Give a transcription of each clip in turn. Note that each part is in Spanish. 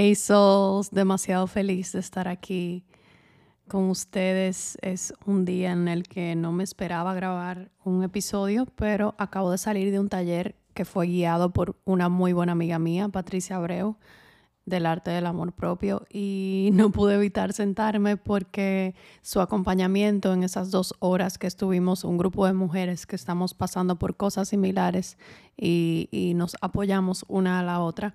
Hey Souls, demasiado feliz de estar aquí con ustedes. Es un día en el que no me esperaba grabar un episodio, pero acabo de salir de un taller que fue guiado por una muy buena amiga mía, Patricia Abreu, del arte del amor propio, y no pude evitar sentarme porque su acompañamiento en esas dos horas que estuvimos, un grupo de mujeres que estamos pasando por cosas similares y, nos apoyamos una a la otra.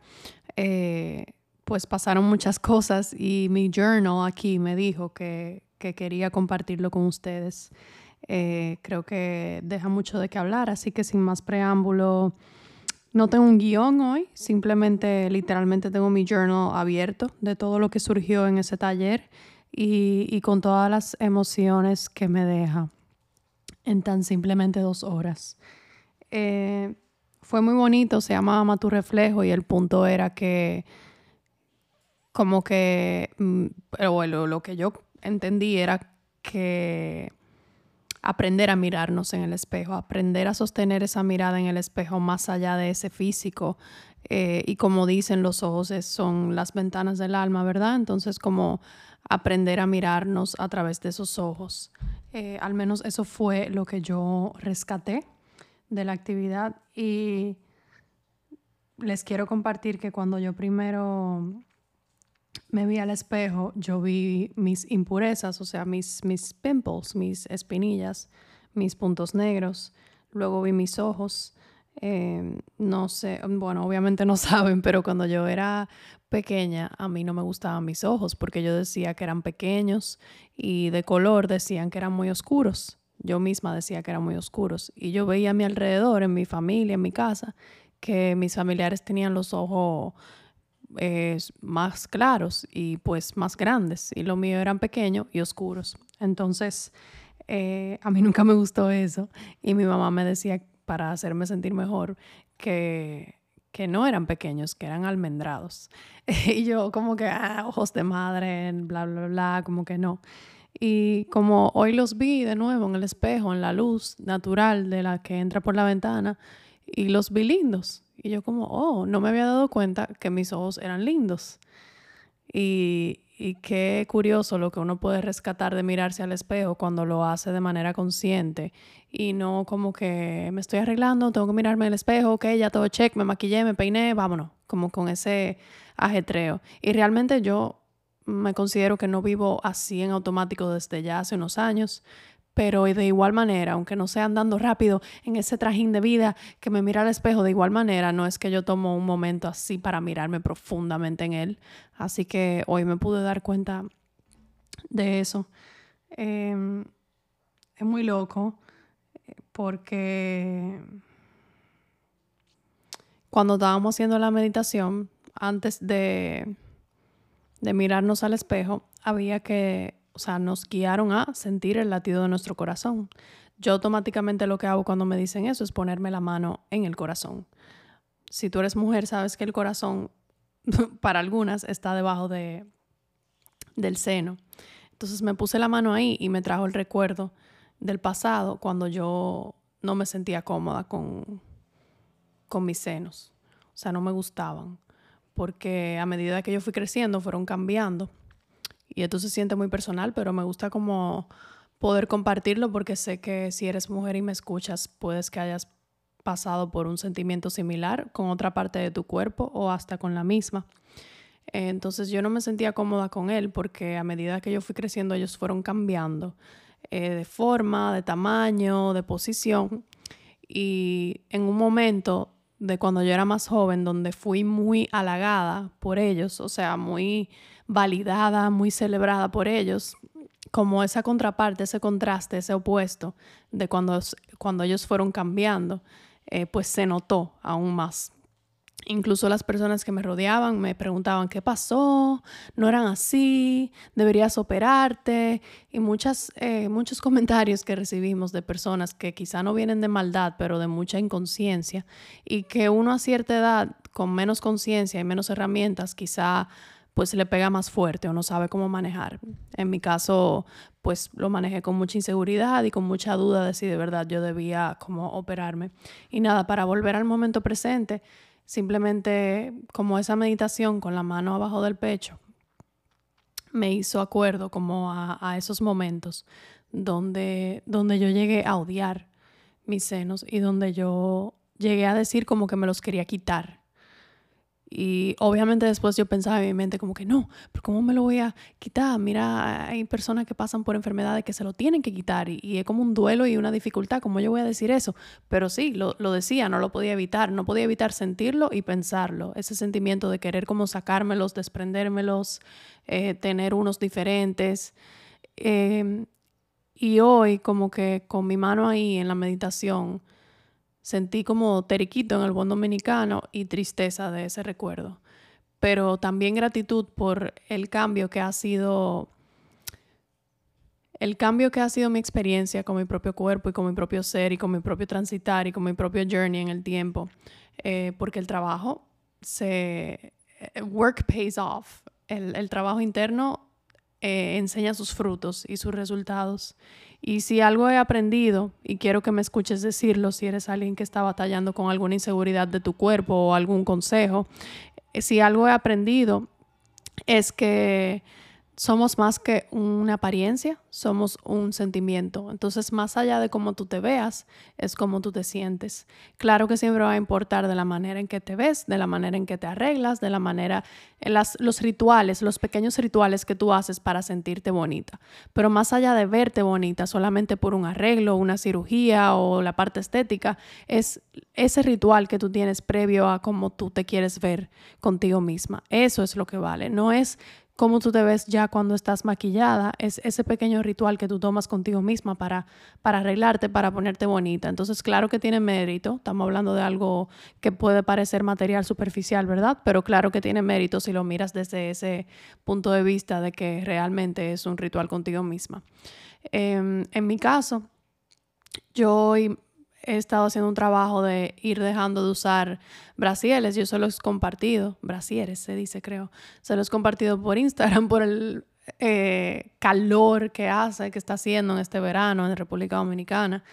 Eh, pues pasaron muchas cosas y mi journal aquí me dijo que, quería compartirlo con ustedes. Eh, creo que deja mucho de qué hablar, así que sin más preámbulo, no tengo un guion hoy, simplemente literalmente tengo mi journal abierto de todo lo que surgió en ese taller y, con todas las emociones que me deja en tan simplemente dos horas. Eh, fue muy bonito, se llama Ama tu reflejo y el punto era que como que, mm, pero lo que yo entendí era que aprender a mirarnos en el espejo, aprender a sostener esa mirada en el espejo más allá de ese físico. Eh, y como dicen los ojos, son las ventanas del alma, ¿verdad? Entonces, como aprender a mirarnos a través de esos ojos. Eh, al menos eso fue lo que yo rescaté de la actividad. Y les quiero compartir que cuando yo primero me vi al espejo, yo vi mis impurezas, o sea, mis, mis pimples, mis espinillas, mis puntos negros. Luego vi mis ojos. Em, no sé, bueno, obviamente no saben, pero cuando yo era pequeña, a mí no me gustaban mis ojos porque yo decía que eran pequeños y de color decían que eran muy oscuros. Yo misma decía que eran muy oscuros. Y yo veía a mi alrededor, en mi familia, en mi casa, que mis familiares tenían los ojos más claros y pues más grandes y lo mío eran pequeños y oscuros. Entonces, eh, a mí nunca me gustó eso y mi mamá me decía para hacerme sentir mejor que, que no eran pequeños, que eran almendrados. y yo como que, ah, ojos de madre, bla, bla, bla, como que no. Y como hoy los vi de nuevo en el espejo, en la luz natural de la que entra por la ventana, y los vi lindos. Y yo como, oh, no me había dado cuenta que mis ojos eran lindos. Y, y qué curioso lo que uno puede rescatar de mirarse al espejo cuando lo hace de manera consciente y no como que me estoy arreglando, tengo que mirarme al espejo, ok, ya todo check, me maquillé, me peiné, vámonos, como con ese ajetreo. Y realmente yo me considero que no vivo así en automático desde ya hace unos años. Pero de igual manera, aunque no sea andando rápido en ese trajín de vida que me mira al espejo, de igual manera no es que yo tomo un momento así para mirarme profundamente en él. Así que hoy me pude dar cuenta de eso. Em, es muy loco porque cuando estábamos haciendo la meditación, antes de, de mirarnos al espejo, había que o sea, nos guiaron a sentir el latido de nuestro corazón. Yo automáticamente lo que hago cuando me dicen eso es ponerme la mano en el corazón. Si tú eres mujer, sabes que el corazón para algunas está debajo de, del seno. Entonces me puse la mano ahí y me trajo el recuerdo del pasado cuando yo no me sentía cómoda con, con mis senos. O sea, no me gustaban. Porque a medida que yo fui creciendo fueron cambiando y esto se siente muy personal, pero me gusta como poder compartirlo porque sé que si eres mujer y me escuchas, puedes que hayas pasado por un sentimiento similar con otra parte de tu cuerpo o hasta con la misma. Entonces yo no me sentía cómoda con él porque a medida que yo fui creciendo ellos fueron cambiando eh, de forma, de tamaño, de posición. Y en un momento de cuando yo era más joven, donde fui muy halagada por ellos, o sea, muy validada, muy celebrada por ellos, como esa contraparte, ese contraste, ese opuesto de cuando, cuando ellos fueron cambiando, eh, pues se notó aún más. Incluso las personas que me rodeaban me preguntaban, ¿qué pasó? No eran así, deberías operarte. Y muchas, eh, muchos comentarios que recibimos de personas que quizá no vienen de maldad, pero de mucha inconsciencia. Y que uno a cierta edad, con menos conciencia y menos herramientas, quizá pues le pega más fuerte o no sabe cómo manejar. En mi caso, pues lo manejé con mucha inseguridad y con mucha duda de si de verdad yo debía como operarme. Y nada, para volver al momento presente, simplemente como esa meditación con la mano abajo del pecho me hizo acuerdo como a, esos momentos donde, donde yo llegué a odiar mis senos y donde yo llegué a decir como que me los quería quitar y obviamente después yo pensaba en mi mente como que no, pero ¿cómo me lo voy a quitar? Mira, hay personas que pasan por enfermedades que se lo tienen que quitar y, es como un duelo y una dificultad, ¿cómo yo voy a decir eso? Pero sí, lo, decía, no lo podía evitar, no podía evitar sentirlo y pensarlo, ese sentimiento de querer como sacármelos, desprendérmelos, eh, tener unos diferentes. Em, y hoy como que con mi mano ahí en la meditación, Sentí como teriquito en el buen dominicano y tristeza de ese recuerdo, pero también gratitud por el cambio que ha sido el cambio que ha sido mi experiencia con mi propio cuerpo y con mi propio ser y con mi propio transitar y con mi propio journey en el tiempo, eh, porque el trabajo se eh, work pays off, el, el trabajo interno eh, enseña sus frutos y sus resultados. Y si algo he aprendido, y quiero que me escuches decirlo, si eres alguien que está batallando con alguna inseguridad de tu cuerpo o algún consejo, eh, si algo he aprendido es que somos más que una apariencia, somos un sentimiento. Entonces, más allá de cómo tú te veas, es cómo tú te sientes. Claro que siempre va a importar de la manera en que te ves, de la manera en que te arreglas, de la manera, en las, los rituales, los pequeños rituales que tú haces para sentirte bonita. Pero más allá de verte bonita solamente por un arreglo, una cirugía o la parte estética, es ese ritual que tú tienes previo a cómo tú te quieres ver contigo misma. Eso es lo que vale. No es cómo tú te ves ya cuando estás maquillada, es ese pequeño ritual que tú tomas contigo misma para, para arreglarte, para ponerte bonita. Entonces, claro que tiene mérito, estamos hablando de algo que puede parecer material superficial, ¿verdad? Pero claro que tiene mérito si lo miras desde ese punto de vista de que realmente es un ritual contigo misma. Em, en mi caso, yo he estado haciendo un trabajo de ir dejando de usar brasieres. Yo se los he compartido, brasieres se dice creo, se los he compartido por Instagram por el eh, calor que hace, que está haciendo en este verano en República Dominicana.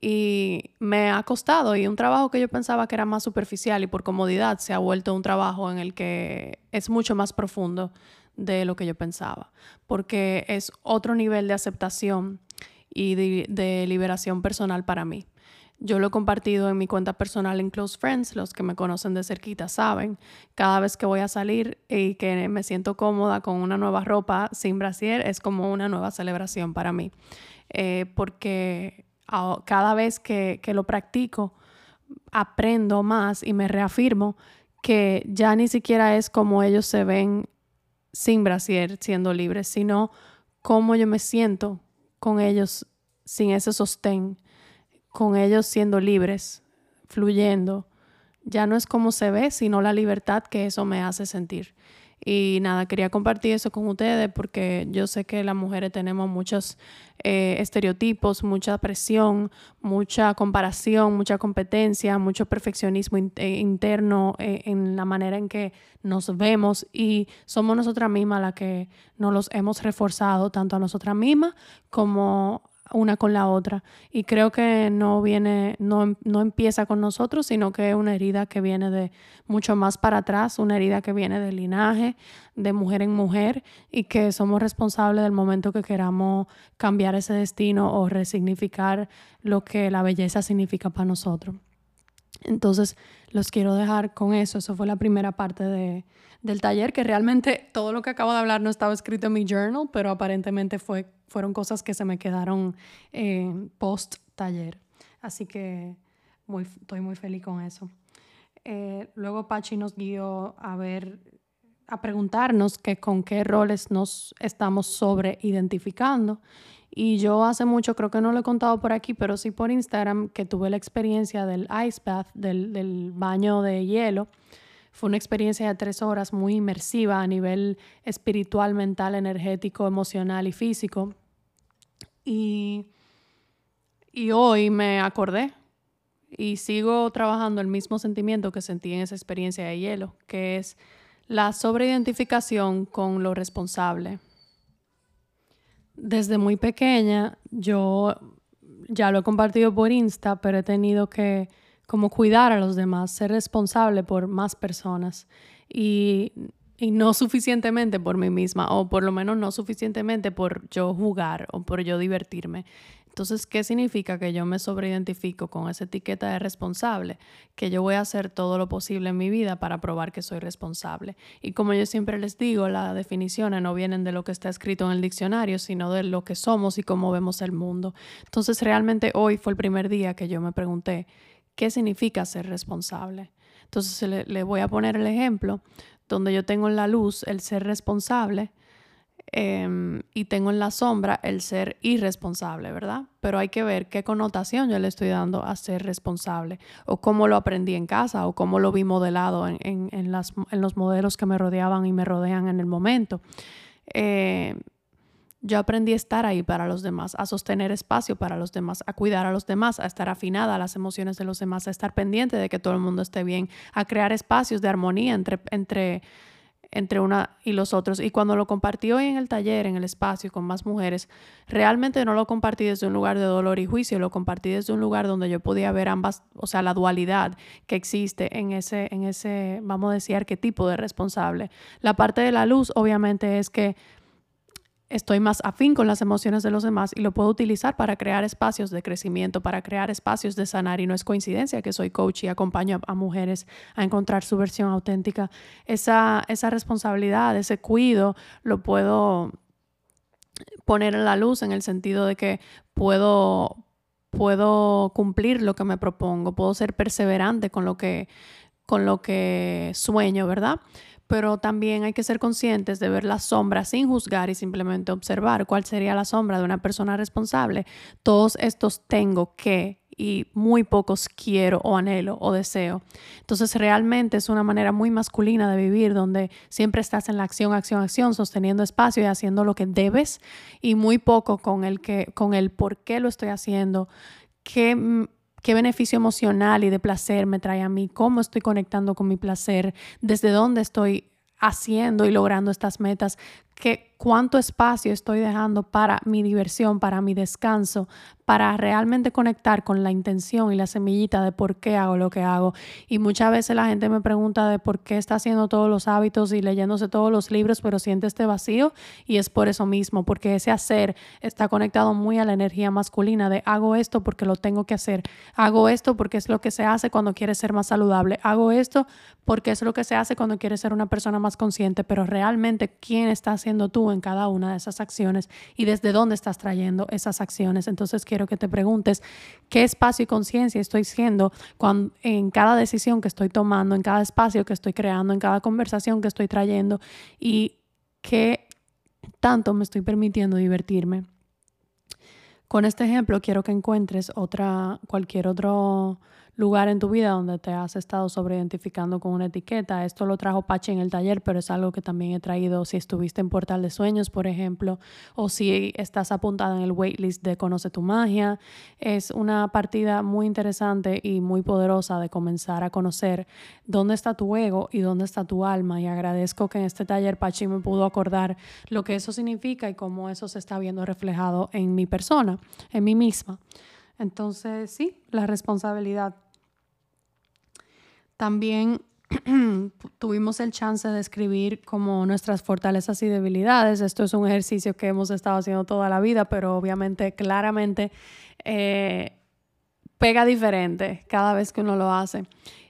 Y me ha costado y un trabajo que yo pensaba que era más superficial y por comodidad se ha vuelto un trabajo en el que es mucho más profundo de lo que yo pensaba, porque es otro nivel de aceptación y de liberación personal para mí. Yo lo he compartido en mi cuenta personal en Close Friends, los que me conocen de cerquita saben, cada vez que voy a salir y que me siento cómoda con una nueva ropa sin brasier, es como una nueva celebración para mí, eh, porque cada vez que, que lo practico, aprendo más y me reafirmo que ya ni siquiera es como ellos se ven sin brasier siendo libres, sino cómo yo me siento con ellos sin ese sostén con ellos siendo libres, fluyendo. Ya no es como se ve, sino la libertad que eso me hace sentir. Y nada, quería compartir eso con ustedes porque yo sé que las mujeres tenemos muchos eh, estereotipos, mucha presión, mucha comparación, mucha competencia, mucho perfeccionismo eh, interno eh, en la manera en que nos vemos y somos nosotras mismas las que nos los hemos reforzado tanto a nosotras mismas como una con la otra. Y creo que no viene, no, no, empieza con nosotros, sino que es una herida que viene de mucho más para atrás, una herida que viene del linaje, de mujer en mujer, y que somos responsables del momento que queramos cambiar ese destino o resignificar lo que la belleza significa para nosotros. Entonces, los quiero dejar con eso. Eso fue la primera parte de, del taller, que realmente todo lo que acabo de hablar no estaba escrito en mi journal, pero aparentemente fue, fueron cosas que se me quedaron eh, post taller. Así que muy, estoy muy feliz con eso. Eh, luego Pachi nos guió a ver, a preguntarnos que con qué roles nos estamos sobre identificando. Y yo hace mucho, creo que no lo he contado por aquí, pero sí por Instagram, que tuve la experiencia del ice bath, del, del baño de hielo fue una experiencia de tres horas muy inmersiva a nivel espiritual, mental, energético, emocional y físico. Y, y hoy me acordé y sigo trabajando el mismo sentimiento que sentí en esa experiencia de hielo, que es la sobreidentificación con lo responsable. Desde muy pequeña, yo ya lo he compartido por Insta, pero he tenido que como cuidar a los demás, ser responsable por más personas y, y, no suficientemente por mí misma, o por lo menos no suficientemente por yo jugar o por yo divertirme. Entonces, ¿qué significa que yo me sobreidentifico con esa etiqueta de responsable? Que yo voy a hacer todo lo posible en mi vida para probar que soy responsable. Y como yo siempre les digo, las definiciones no vienen de lo que está escrito en el diccionario, sino de lo que somos y cómo vemos el mundo. Entonces, realmente hoy fue el primer día que yo me pregunté, qué significa ser responsable. Entonces le, voy a poner el ejemplo donde yo tengo en la luz el ser responsable em, y tengo en la sombra el ser irresponsable, ¿verdad? Pero hay que ver qué connotación yo le estoy dando a ser responsable o cómo lo aprendí en casa o cómo lo vi modelado en, en, las, en los modelos que me rodeaban y me rodean en el momento. Eh, yo aprendí a estar ahí para los demás, a sostener espacio para los demás, a cuidar a los demás, a estar afinada a las emociones de los demás, a estar pendiente de que todo el mundo esté bien, a crear espacios de armonía entre, entre, entre una y los otros. Y cuando lo compartí hoy en el taller, en el espacio con más mujeres, realmente no lo compartí desde un lugar de dolor y juicio, lo compartí desde un lugar donde yo podía ver ambas, o sea, la dualidad que existe en ese, en ese, vamos a decir, arquetipo de responsable. La parte de la luz, obviamente, es que estoy más afín con las emociones de los demás y lo puedo utilizar para crear espacios de crecimiento, para crear espacios de sanar. Y no es coincidencia que soy coach y acompaño a, mujeres a encontrar su versión auténtica. Esa, esa responsabilidad, ese cuido, lo puedo poner en la luz en el sentido de que puedo, puedo cumplir lo que me propongo, puedo ser perseverante con lo que, con lo que sueño, ¿verdad? pero también hay que ser conscientes de ver la sombra sin juzgar y simplemente observar cuál sería la sombra de una persona responsable. Todos estos tengo que y muy pocos quiero o anhelo o deseo. Entonces realmente es una manera muy masculina de vivir donde siempre estás en la acción, acción, acción, sosteniendo espacio y haciendo lo que debes y muy poco con el que con el por qué lo estoy haciendo, qué qué beneficio emocional y de placer me trae a mí, cómo estoy conectando con mi placer, desde dónde estoy haciendo y logrando estas metas, que cuánto espacio estoy dejando para mi diversión, para mi descanso, para realmente conectar con la intención y la semillita de por qué hago lo que hago. Y muchas veces la gente me pregunta de por qué está haciendo todos los hábitos y leyéndose todos los libros, pero siente este vacío y es por eso mismo, porque ese hacer está conectado muy a la energía masculina de hago esto porque lo tengo que hacer, hago esto porque es lo que se hace cuando quieres ser más saludable, hago esto porque es lo que se hace cuando quieres ser una persona más consciente, pero realmente quién está haciendo tú en cada una de esas acciones y desde dónde estás trayendo esas acciones. Entonces quiero que te preguntes qué espacio y conciencia estoy siendo cuando, en cada decisión que estoy tomando, en cada espacio que estoy creando, en cada conversación que estoy trayendo y qué tanto me estoy permitiendo divertirme. Con este ejemplo quiero que encuentres otra, cualquier otro lugar en tu vida donde te has estado sobreidentificando con una etiqueta. Esto lo trajo Pachi en el taller, pero es algo que también he traído si estuviste en Portal de Sueños, por ejemplo, o si estás apuntada en el waitlist de Conoce tu Magia. Es una partida muy interesante y muy poderosa de comenzar a conocer dónde está tu ego y dónde está tu alma. Y agradezco que en este taller Pachi me pudo acordar lo que eso significa y cómo eso se está viendo reflejado en mi persona, en mí misma. Entonces, sí, la responsabilidad también tuvimos el chance de escribir como nuestras fortalezas y debilidades. Esto es un ejercicio que hemos estado haciendo toda la vida, pero obviamente, claramente, eh, pega diferente cada vez que uno lo hace.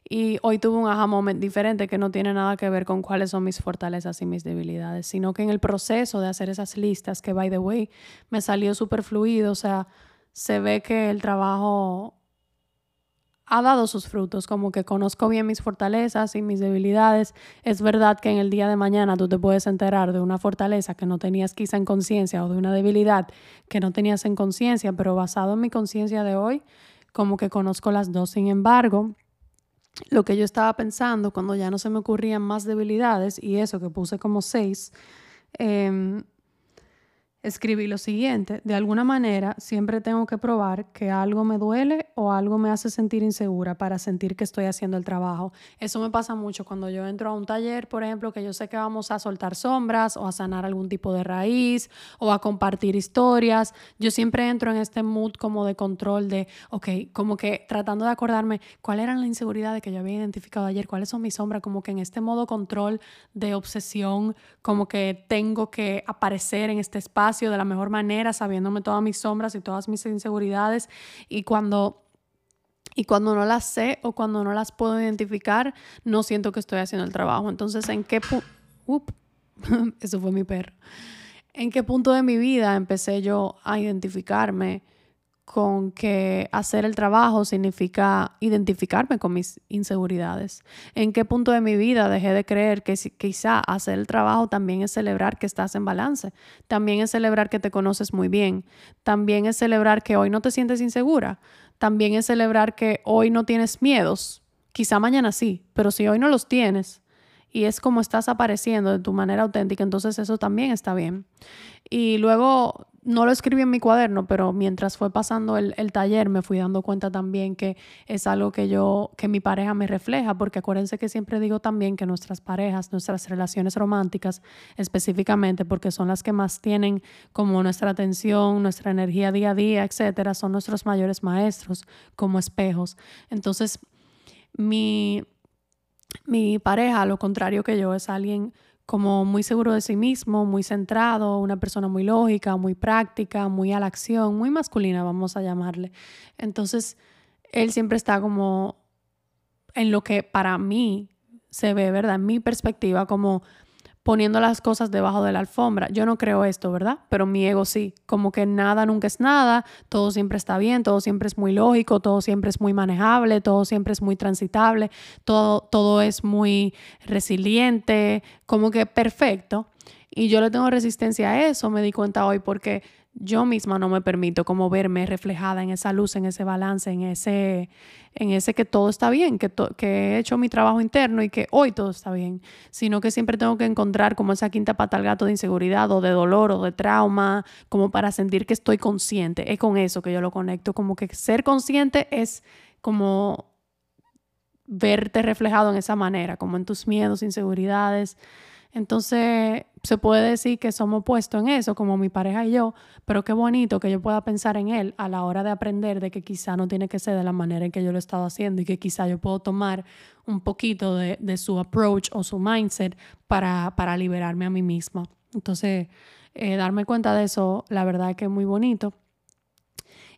Y hoy tuve un aha moment diferente que no tiene nada que ver con cuáles son mis fortalezas y mis debilidades, sino que en el proceso de hacer esas listas, que by the way, me salió súper fluido, o sea, se ve que el trabajo ha dado sus frutos, como que conozco bien mis fortalezas y mis debilidades. Es verdad que en el día de mañana tú te puedes enterar de una fortaleza que no tenías quizá en conciencia o de una debilidad que no tenías en conciencia, pero basado en mi conciencia de hoy, como que conozco las dos. Sin embargo, lo que yo estaba pensando cuando ya no se me ocurrían más debilidades y eso que puse como seis, em, escribí lo siguiente, de alguna manera siempre tengo que probar que algo me duele o algo me hace sentir insegura para sentir que estoy haciendo el trabajo. Eso me pasa mucho cuando yo entro a un taller, por ejemplo, que yo sé que vamos a soltar sombras o a sanar algún tipo de raíz o a compartir historias. Yo siempre entro en este mood como de control de, ok, como que tratando de acordarme cuáles eran las inseguridades que yo había identificado ayer, cuáles son mis sombras, como que en este modo control de obsesión, como que tengo que aparecer en este espacio de la mejor manera, sabiéndome todas mis sombras y todas mis inseguridades. Y cuando y cuando no las sé o cuando no las puedo identificar, no siento que estoy haciendo el trabajo. Entonces, ¿en qué? Eso fue mi perro. ¿En qué punto de mi vida empecé yo a identificarme con que hacer el trabajo significa identificarme con mis inseguridades. ¿En qué punto de mi vida dejé de creer que quizá hacer el trabajo también es celebrar que estás en balance? También es celebrar que te conoces muy bien. También es celebrar que hoy no te sientes insegura. También es celebrar que hoy no tienes miedos. Quizá mañana sí, pero si hoy no los tienes y es como estás apareciendo de tu manera auténtica, entonces eso también está bien. Y luego no lo escribí en mi cuaderno, pero mientras fue pasando el, taller me fui dando cuenta también que es algo que yo, que mi pareja me refleja, porque acuérdense que siempre digo también que nuestras parejas, nuestras relaciones románticas específicamente, porque son las que más tienen como nuestra atención, nuestra energía día a día, etcétera, son nuestros mayores maestros como espejos. Entonces, mi, mi pareja, a lo contrario que yo, es alguien como muy seguro de sí mismo, muy centrado, una persona muy lógica, muy práctica, muy a la acción, muy masculina, vamos a llamarle. Entonces, él siempre está como en lo que para mí se ve, ¿verdad? En mi perspectiva, como poniendo las cosas debajo de la alfombra. Yo no creo esto, ¿verdad? Pero mi ego sí, como que nada nunca es nada, todo siempre está bien, todo siempre es muy lógico, todo siempre es muy manejable, todo siempre es muy transitable, todo, todo es muy resiliente, como que perfecto. Y yo le tengo resistencia a eso, me di cuenta hoy, porque yo misma no me permito como verme reflejada en esa luz, en ese balance, en ese, en ese que todo está bien, que, que he hecho mi trabajo interno y que hoy todo está bien, sino que siempre tengo que encontrar como esa quinta pata al gato de inseguridad o de dolor o de trauma, como para sentir que estoy consciente. Es con eso que yo lo conecto, como que ser consciente es como verte reflejado en esa manera, como en tus miedos, inseguridades. Entonces, se puede decir que somos opuestos en eso, como mi pareja y yo, pero qué bonito que yo pueda pensar en él a la hora de aprender de que quizá no tiene que ser de la manera en que yo lo he estado haciendo y que quizá yo puedo tomar un poquito de, su approach o su mindset para, para, liberarme a mí misma. Entonces, eh, darme cuenta de eso, la verdad es que es muy bonito.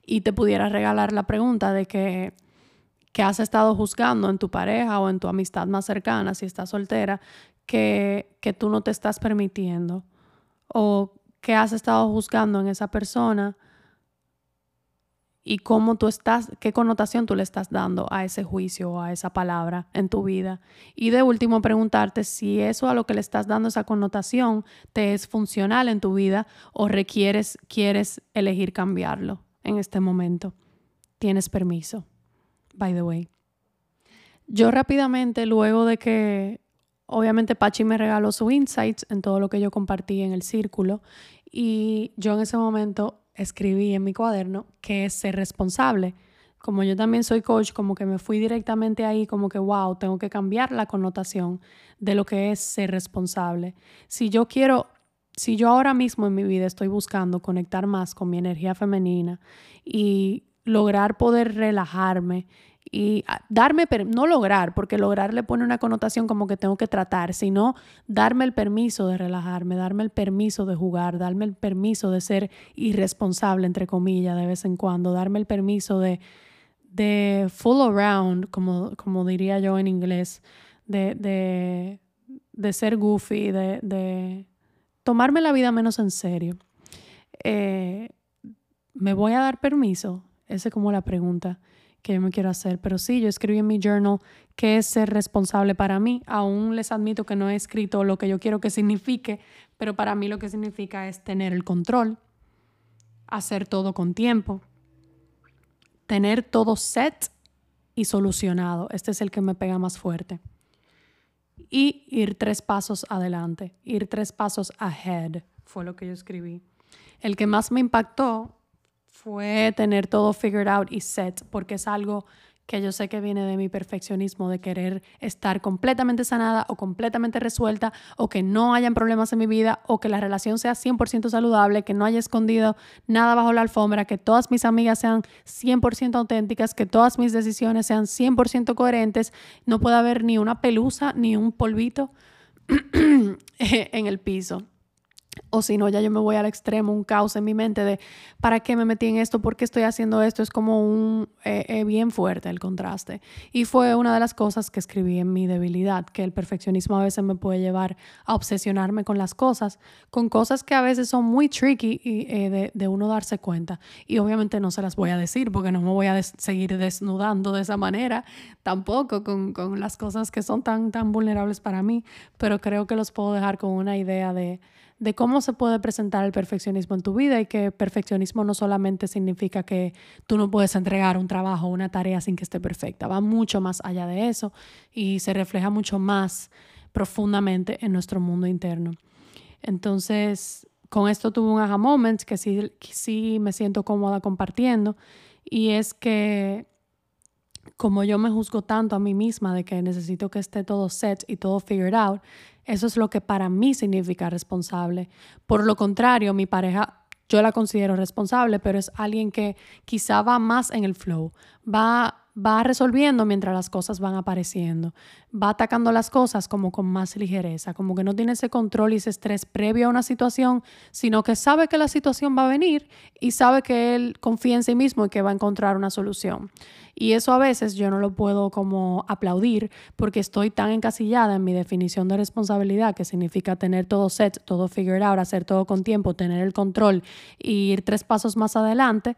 Y te pudiera regalar la pregunta de que que has estado juzgando en tu pareja o en tu amistad más cercana, si estás soltera, que, tú no te estás permitiendo o que has estado juzgando en esa persona y cómo tú estás, qué connotación tú le estás dando a ese juicio o a esa palabra en tu vida. Y de último, preguntarte si eso a lo que le estás dando esa connotación te es funcional en tu vida o requieres, quieres elegir cambiarlo en este momento. Tienes permiso, by the way. Yo rápidamente, luego de que Obviamente Pachi me regaló su insights en todo lo que yo compartí en el círculo y yo en ese momento escribí en mi cuaderno que es ser responsable. Como yo también soy coach, como que me fui directamente ahí, como que, wow, tengo que cambiar la connotación de lo que es ser responsable. Si yo quiero, si yo ahora mismo en mi vida estoy buscando conectar más con mi energía femenina y lograr poder relajarme y darme, no lograr, porque lograr le pone una connotación como que tengo que tratar, sino darme el permiso de relajarme, darme el permiso de jugar, darme el permiso de ser irresponsable, entre comillas, de vez en cuando, darme el permiso de, de full around, como, como diría yo en inglés, de, de, de ser goofy, de, de, tomarme la vida menos en serio. Eh, ¿Me voy a dar permiso? Esa es como la pregunta que yo me quiero hacer. Pero sí, yo escribí en mi journal qué es ser responsable para mí. Aún les admito que no he escrito lo que yo quiero que signifique, pero para mí lo que significa es tener el control, hacer todo con tiempo, tener todo set y solucionado. Este es el que me pega más fuerte. Y ir tres pasos adelante, ir tres pasos ahead, fue lo que yo escribí. el que más me impactó fue tener todo figured out y set, porque es algo que yo sé que viene de mi perfeccionismo, de querer estar completamente sanada o completamente resuelta, o que no hayan problemas en mi vida, o que la relación sea 100% saludable, que no haya escondido nada bajo la alfombra, que todas mis amigas sean 100% auténticas, que todas mis decisiones sean 100% coherentes, no pueda haber ni una pelusa ni un polvito en el piso. O si no, ya yo me voy al extremo, un caos en mi mente de ¿para qué me metí en esto? ¿Por qué estoy haciendo esto? Es como un eh, eh, bien fuerte el contraste. Y fue una de las cosas que escribí en mi debilidad, que el perfeccionismo a veces me puede llevar a obsesionarme con las cosas, con cosas que a veces son muy tricky y, eh, de, uno darse cuenta. Y obviamente no se las voy a decir porque no me voy a seguir desnudando de esa manera, tampoco con, con las cosas que son tan, tan vulnerables para mí, pero creo que los puedo dejar con una idea de de cómo se puede presentar el perfeccionismo en tu vida y que perfeccionismo no solamente significa que tú no puedes entregar un trabajo o una tarea sin que esté perfecta, va mucho más allá de eso y se refleja mucho más profundamente en nuestro mundo interno. Entonces, con esto tuve un aha moment que sí, que sí me siento cómoda compartiendo y es que como yo me juzgo tanto a mí misma de que necesito que esté todo set y todo figured out, eso es lo que para mí significa responsable. Por lo contrario, mi pareja yo la considero responsable, pero es alguien que quizá va más en el flow, va va resolviendo mientras las cosas van apareciendo, va atacando las cosas como con más ligereza, como que no tiene ese control y ese estrés previo a una situación, sino que sabe que la situación va a venir y sabe que él confía en sí mismo y que va a encontrar una solución. Y eso a veces yo no lo puedo como aplaudir porque estoy tan encasillada en mi definición de responsabilidad, que significa tener todo set, todo figured out, hacer todo con tiempo, tener el control y ir tres pasos más adelante.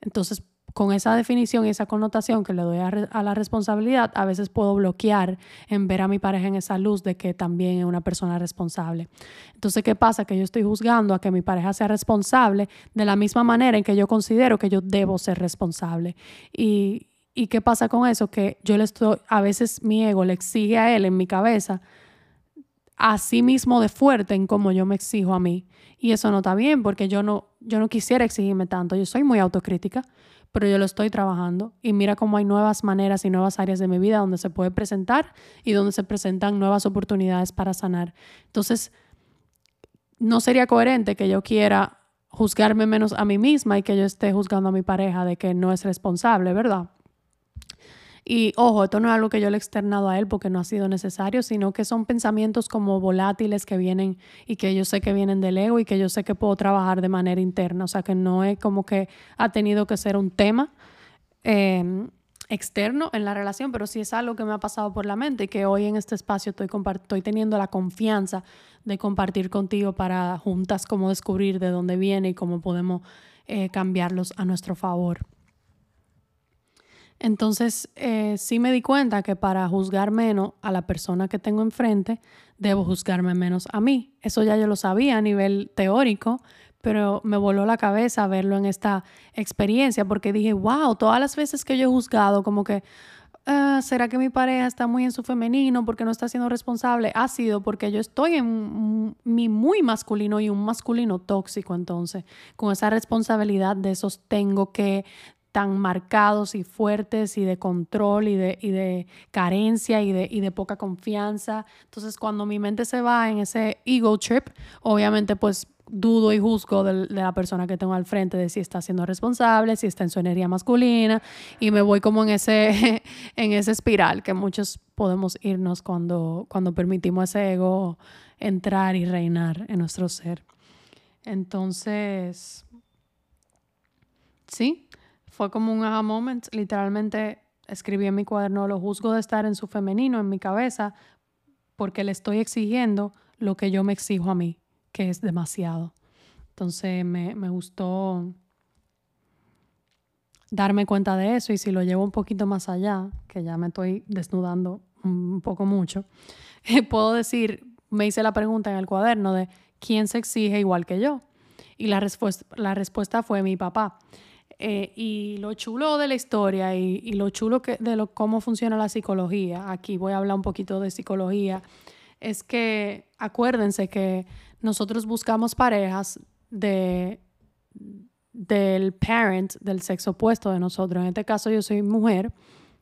Entonces, con esa definición y esa connotación que le doy a, la responsabilidad, a veces puedo bloquear en ver a mi pareja en esa luz de que también es una persona responsable. Entonces, ¿qué pasa? Que yo estoy juzgando a que mi pareja sea responsable de la misma manera en que yo considero que yo debo ser responsable. Y, ¿Y qué pasa con eso? Que yo le estoy, a veces mi ego le exige a él en mi cabeza a sí mismo de fuerte en cómo yo me exijo a mí. Y eso no está bien porque yo no, yo no quisiera exigirme tanto. Yo soy muy autocrítica pero yo lo estoy trabajando y mira cómo hay nuevas maneras y nuevas áreas de mi vida donde se puede presentar y donde se presentan nuevas oportunidades para sanar. Entonces, no sería coherente que yo quiera juzgarme menos a mí misma y que yo esté juzgando a mi pareja de que no es responsable, ¿verdad? Y ojo, esto no es algo que yo le he externado a él porque no ha sido necesario, sino que son pensamientos como volátiles que vienen y que yo sé que vienen del ego y que yo sé que puedo trabajar de manera interna. O sea, que no es como que ha tenido que ser un tema em, externo en la relación, pero sí es algo que me ha pasado por la mente y que hoy en este espacio estoy, estoy teniendo la confianza de compartir contigo para juntas cómo descubrir de dónde viene y cómo podemos eh, cambiarlos a nuestro favor. Entonces, eh, sí me di cuenta que para juzgar menos a la persona que tengo enfrente, debo juzgarme menos a mí. Eso ya yo lo sabía a nivel teórico, pero me voló la cabeza verlo en esta experiencia porque dije, wow, todas las veces que yo he juzgado, como que, ah, ¿será que mi pareja está muy en su femenino porque no está siendo responsable? Ha sido porque yo estoy en mi muy masculino y un masculino tóxico entonces, con esa responsabilidad de esos tengo que, tan marcados y fuertes y de control y de, y de carencia y de, y de poca confianza. Entonces, cuando mi mente se va en ese ego trip, obviamente pues dudo y juzgo de, la persona que tengo al frente de si está siendo responsable, si está en su energía masculina y me voy como en ese, en ese espiral que muchos podemos irnos cuando, cuando permitimos ese ego entrar y reinar en nuestro ser. Entonces, sí, fue como un aha moment. Literalmente escribí en mi cuaderno, lo juzgo de estar en su femenino en mi cabeza porque le estoy exigiendo lo que yo me exijo a mí, que es demasiado. Entonces me, me gustó darme cuenta de eso y si lo llevo un poquito más allá, que ya me estoy desnudando un poco mucho, puedo decir, me hice la pregunta en el cuaderno de quién se exige igual que yo. Y la, la respuesta fue mi papá. Eh, y lo chulo de la historia y, lo chulo que, de lo, cómo funciona la psicología, aquí voy a hablar un poquito de psicología, es que acuérdense que nosotros buscamos parejas de del parent, del sexo opuesto de nosotros. En este caso yo soy mujer,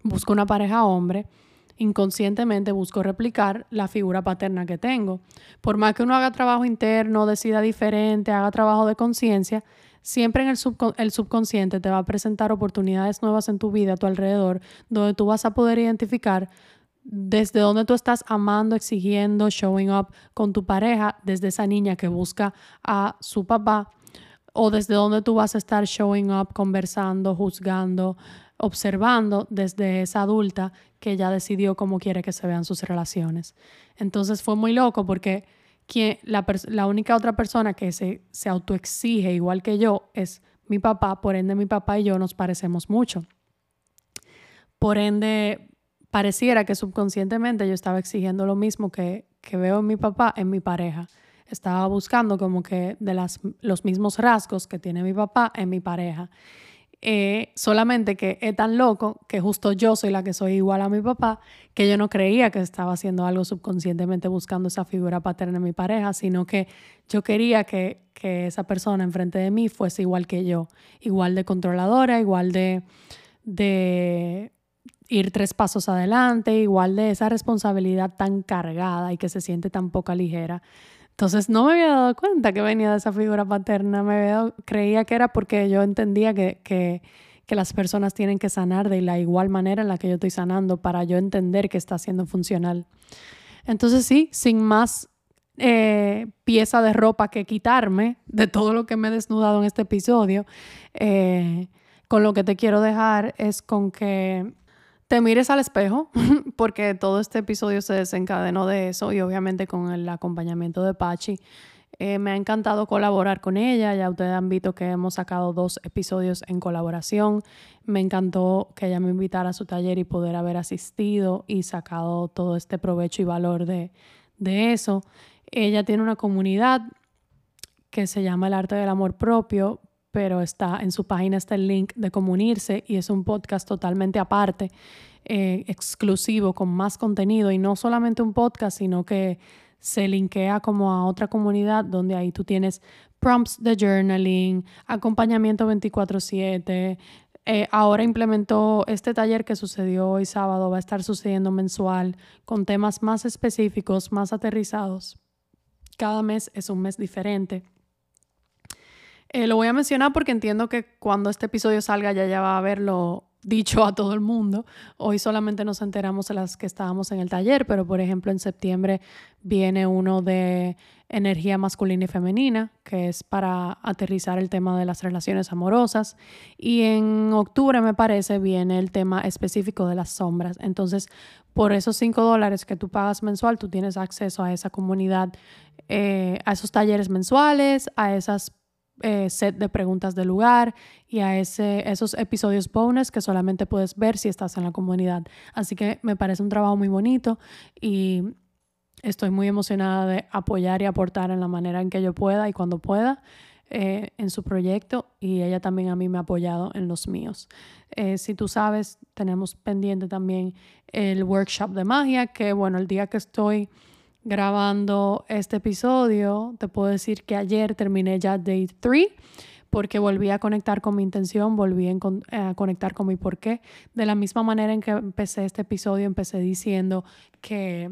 busco una pareja hombre, inconscientemente busco replicar la figura paterna que tengo. Por más que uno haga trabajo interno, decida diferente, haga trabajo de conciencia, siempre en el, el, subconsciente te va a presentar oportunidades nuevas en tu vida, a tu alrededor, donde tú vas a poder identificar desde donde tú estás amando, exigiendo, showing up con tu pareja, desde esa niña que busca a su papá o desde donde tú vas a estar showing up, conversando, juzgando, observando desde esa adulta que ya decidió cómo quiere que se vean sus relaciones. Entonces fue muy loco porque quien, la, la única otra persona que se, se autoexige igual que yo es mi papá, por ende mi papá y yo nos parecemos mucho. Por ende, pareciera que subconscientemente yo estaba exigiendo lo mismo que, que veo en mi papá en mi pareja estaba buscando como que de las, los mismos rasgos que tiene mi papá en mi pareja. Eh, solamente que es tan loco que justo yo soy la que soy igual a mi papá, que yo no creía que estaba haciendo algo subconscientemente buscando esa figura paterna en mi pareja, sino que yo quería que, que esa persona enfrente de mí fuese igual que yo, igual de controladora, igual de, de ir tres pasos adelante, igual de esa responsabilidad tan cargada y que se siente tan poca ligera. Entonces no me había dado cuenta que venía de esa figura paterna, me creía que era porque yo entendía que, que, que, las personas tienen que sanar de la igual manera en la que yo estoy sanando para yo entender que está siendo funcional. Entonces sí, sin más eh, pieza de ropa que quitarme de todo lo que me he desnudado en este episodio, eh, con lo que te quiero dejar es con que te mires al espejo, porque todo este episodio se desencadenó de eso y obviamente con el acompañamiento de Pachi. Eh, me ha encantado colaborar con ella, ya ustedes han visto que hemos sacado dos episodios en colaboración. Me encantó que ella me invitara a su taller y poder haber asistido y sacado todo este provecho y valor de, de eso. Ella tiene una comunidad que se llama El Arte del Amor Propio, pero está en su página está el link de comunirse y es un podcast totalmente aparte, eh, exclusivo, con más contenido y no solamente un podcast, sino que se linkea como a otra comunidad donde ahí tú tienes prompts de journaling, acompañamiento 24/7. Eh, ahora implementó este taller que sucedió hoy sábado, va a estar sucediendo mensual con temas más específicos, más aterrizados. Cada mes es un mes diferente. Eh, lo voy a mencionar porque entiendo que cuando este episodio salga ya ya va a haberlo dicho a todo el mundo. Hoy solamente nos enteramos de las que estábamos en el taller, pero por ejemplo en septiembre viene uno de energía masculina y femenina, que es para aterrizar el tema de las relaciones amorosas. Y en octubre, me parece, viene el tema específico de las sombras. Entonces, por esos 5 dólares que tú pagas mensual, tú tienes acceso a esa comunidad, eh, a esos talleres mensuales, a esas eh, set de preguntas del lugar y a ese, esos episodios bonus que solamente puedes ver si estás en la comunidad. Así que me parece un trabajo muy bonito y estoy muy emocionada de apoyar y aportar en la manera en que yo pueda y cuando pueda. Eh, en su proyecto y ella también a mí me ha apoyado en los míos. Eh, si tú sabes, tenemos pendiente también el workshop de magia, que bueno, el día que estoy grabando este episodio, te puedo decir que ayer terminé ya Day 3 porque volví a conectar con mi intención, volví a conectar con mi porqué. De la misma manera en que empecé este episodio, empecé diciendo que,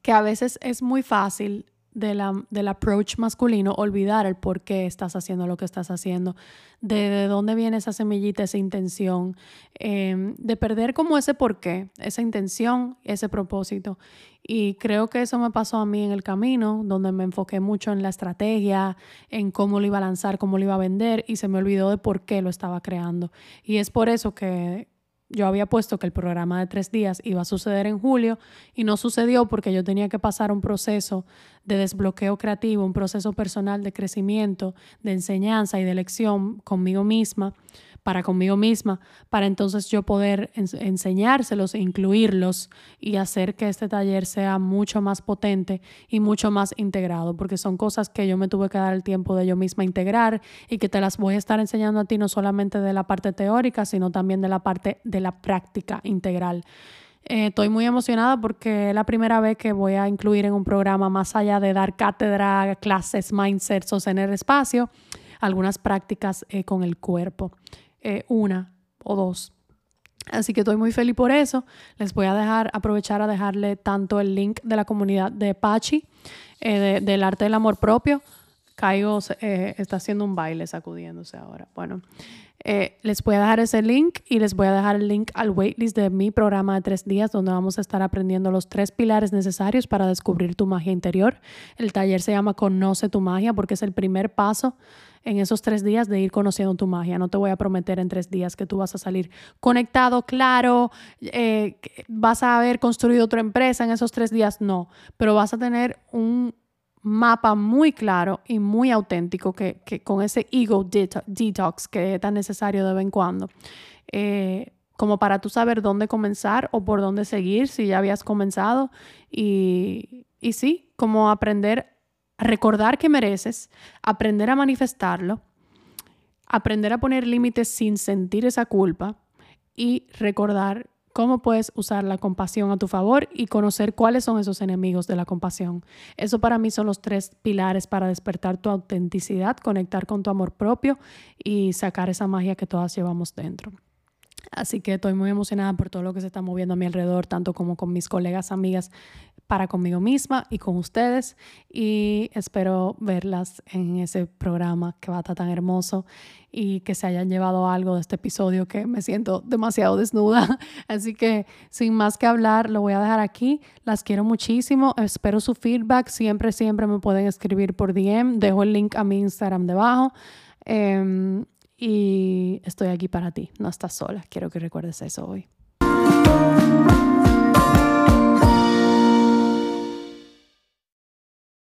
que a veces es muy fácil de la, del approach masculino, olvidar el por qué estás haciendo lo que estás haciendo, de, dónde viene esa semillita, esa intención, em, de perder como ese por qué, esa intención, ese propósito. Y creo que eso me pasó a mí en el camino, donde me enfoqué mucho en la estrategia, en cómo lo iba a lanzar, cómo lo iba a vender, y se me olvidó de por qué lo estaba creando. Y es por eso que yo había puesto que el programa de tres días iba a suceder en julio y no sucedió porque yo tenía que pasar un proceso de desbloqueo creativo, un proceso personal de crecimiento, de enseñanza y de elección conmigo misma para conmigo misma, para entonces yo poder enseñárselos e incluirlos y hacer que este taller sea mucho más potente y mucho más integrado, porque son cosas que yo me tuve que dar el tiempo de yo misma integrar y que te las voy a estar enseñando a ti no solamente de la parte teórica, sino también de la parte de la práctica integral. Eh, estoy muy emocionada porque es la primera vez que voy a incluir en un programa más allá de dar cátedra, clases, mindset, sostener espacio algunas prácticas eh, con el cuerpo, eh, una o dos. Así que estoy muy feliz por eso. Les voy a dejar, aprovechar a dejarle tanto el link de la comunidad de Pachi, del arte del amor propio. Caigo está haciendo un baile sacudiéndose ahora. Bueno, eh, les voy a dejar ese link y les voy a dejar el link al waitlist de mi programa de tres días donde vamos a estar aprendiendo los tres pilares necesarios para descubrir tu magia interior. El taller se llama Conoce tu magia porque es el primer paso en esos tres días de ir conociendo tu magia. No te voy a prometer en tres días que tú vas a salir conectado, claro, eh, vas a haber construido otra empresa en esos tres días, no, pero vas a tener un mapa muy claro y muy auténtico que, con ese ego detox que es tan necesario de vez en cuando. Eh, como para tú saber dónde comenzar o por dónde seguir si ya habías comenzado. Y, y sí, como aprender a recordar que mereces, aprender a manifestarlo, aprender a poner límites sin sentir esa culpa y recordar cómo puedes usar la compasión a tu favor y conocer cuáles son esos enemigos de la compasión. Eso para mí son los tres pilares para despertar tu autenticidad, conectar con tu amor propio y sacar esa magia que todas llevamos dentro. Así que estoy muy emocionada por todo lo que se está moviendo a mi alrededor, tanto como con mis colegas, amigas, para conmigo misma y con ustedes. Y espero verlas en ese programa que va a estar tan hermoso y que se hayan llevado algo de este episodio que me siento demasiado desnuda. Así que sin más que hablar, lo voy a dejar aquí. Las quiero muchísimo. Espero su feedback. Siempre, siempre me pueden escribir por DM. Dejo el link a mi Instagram debajo. Em, y estoy aquí para ti. No estás sola. Quiero que recuerdes eso hoy.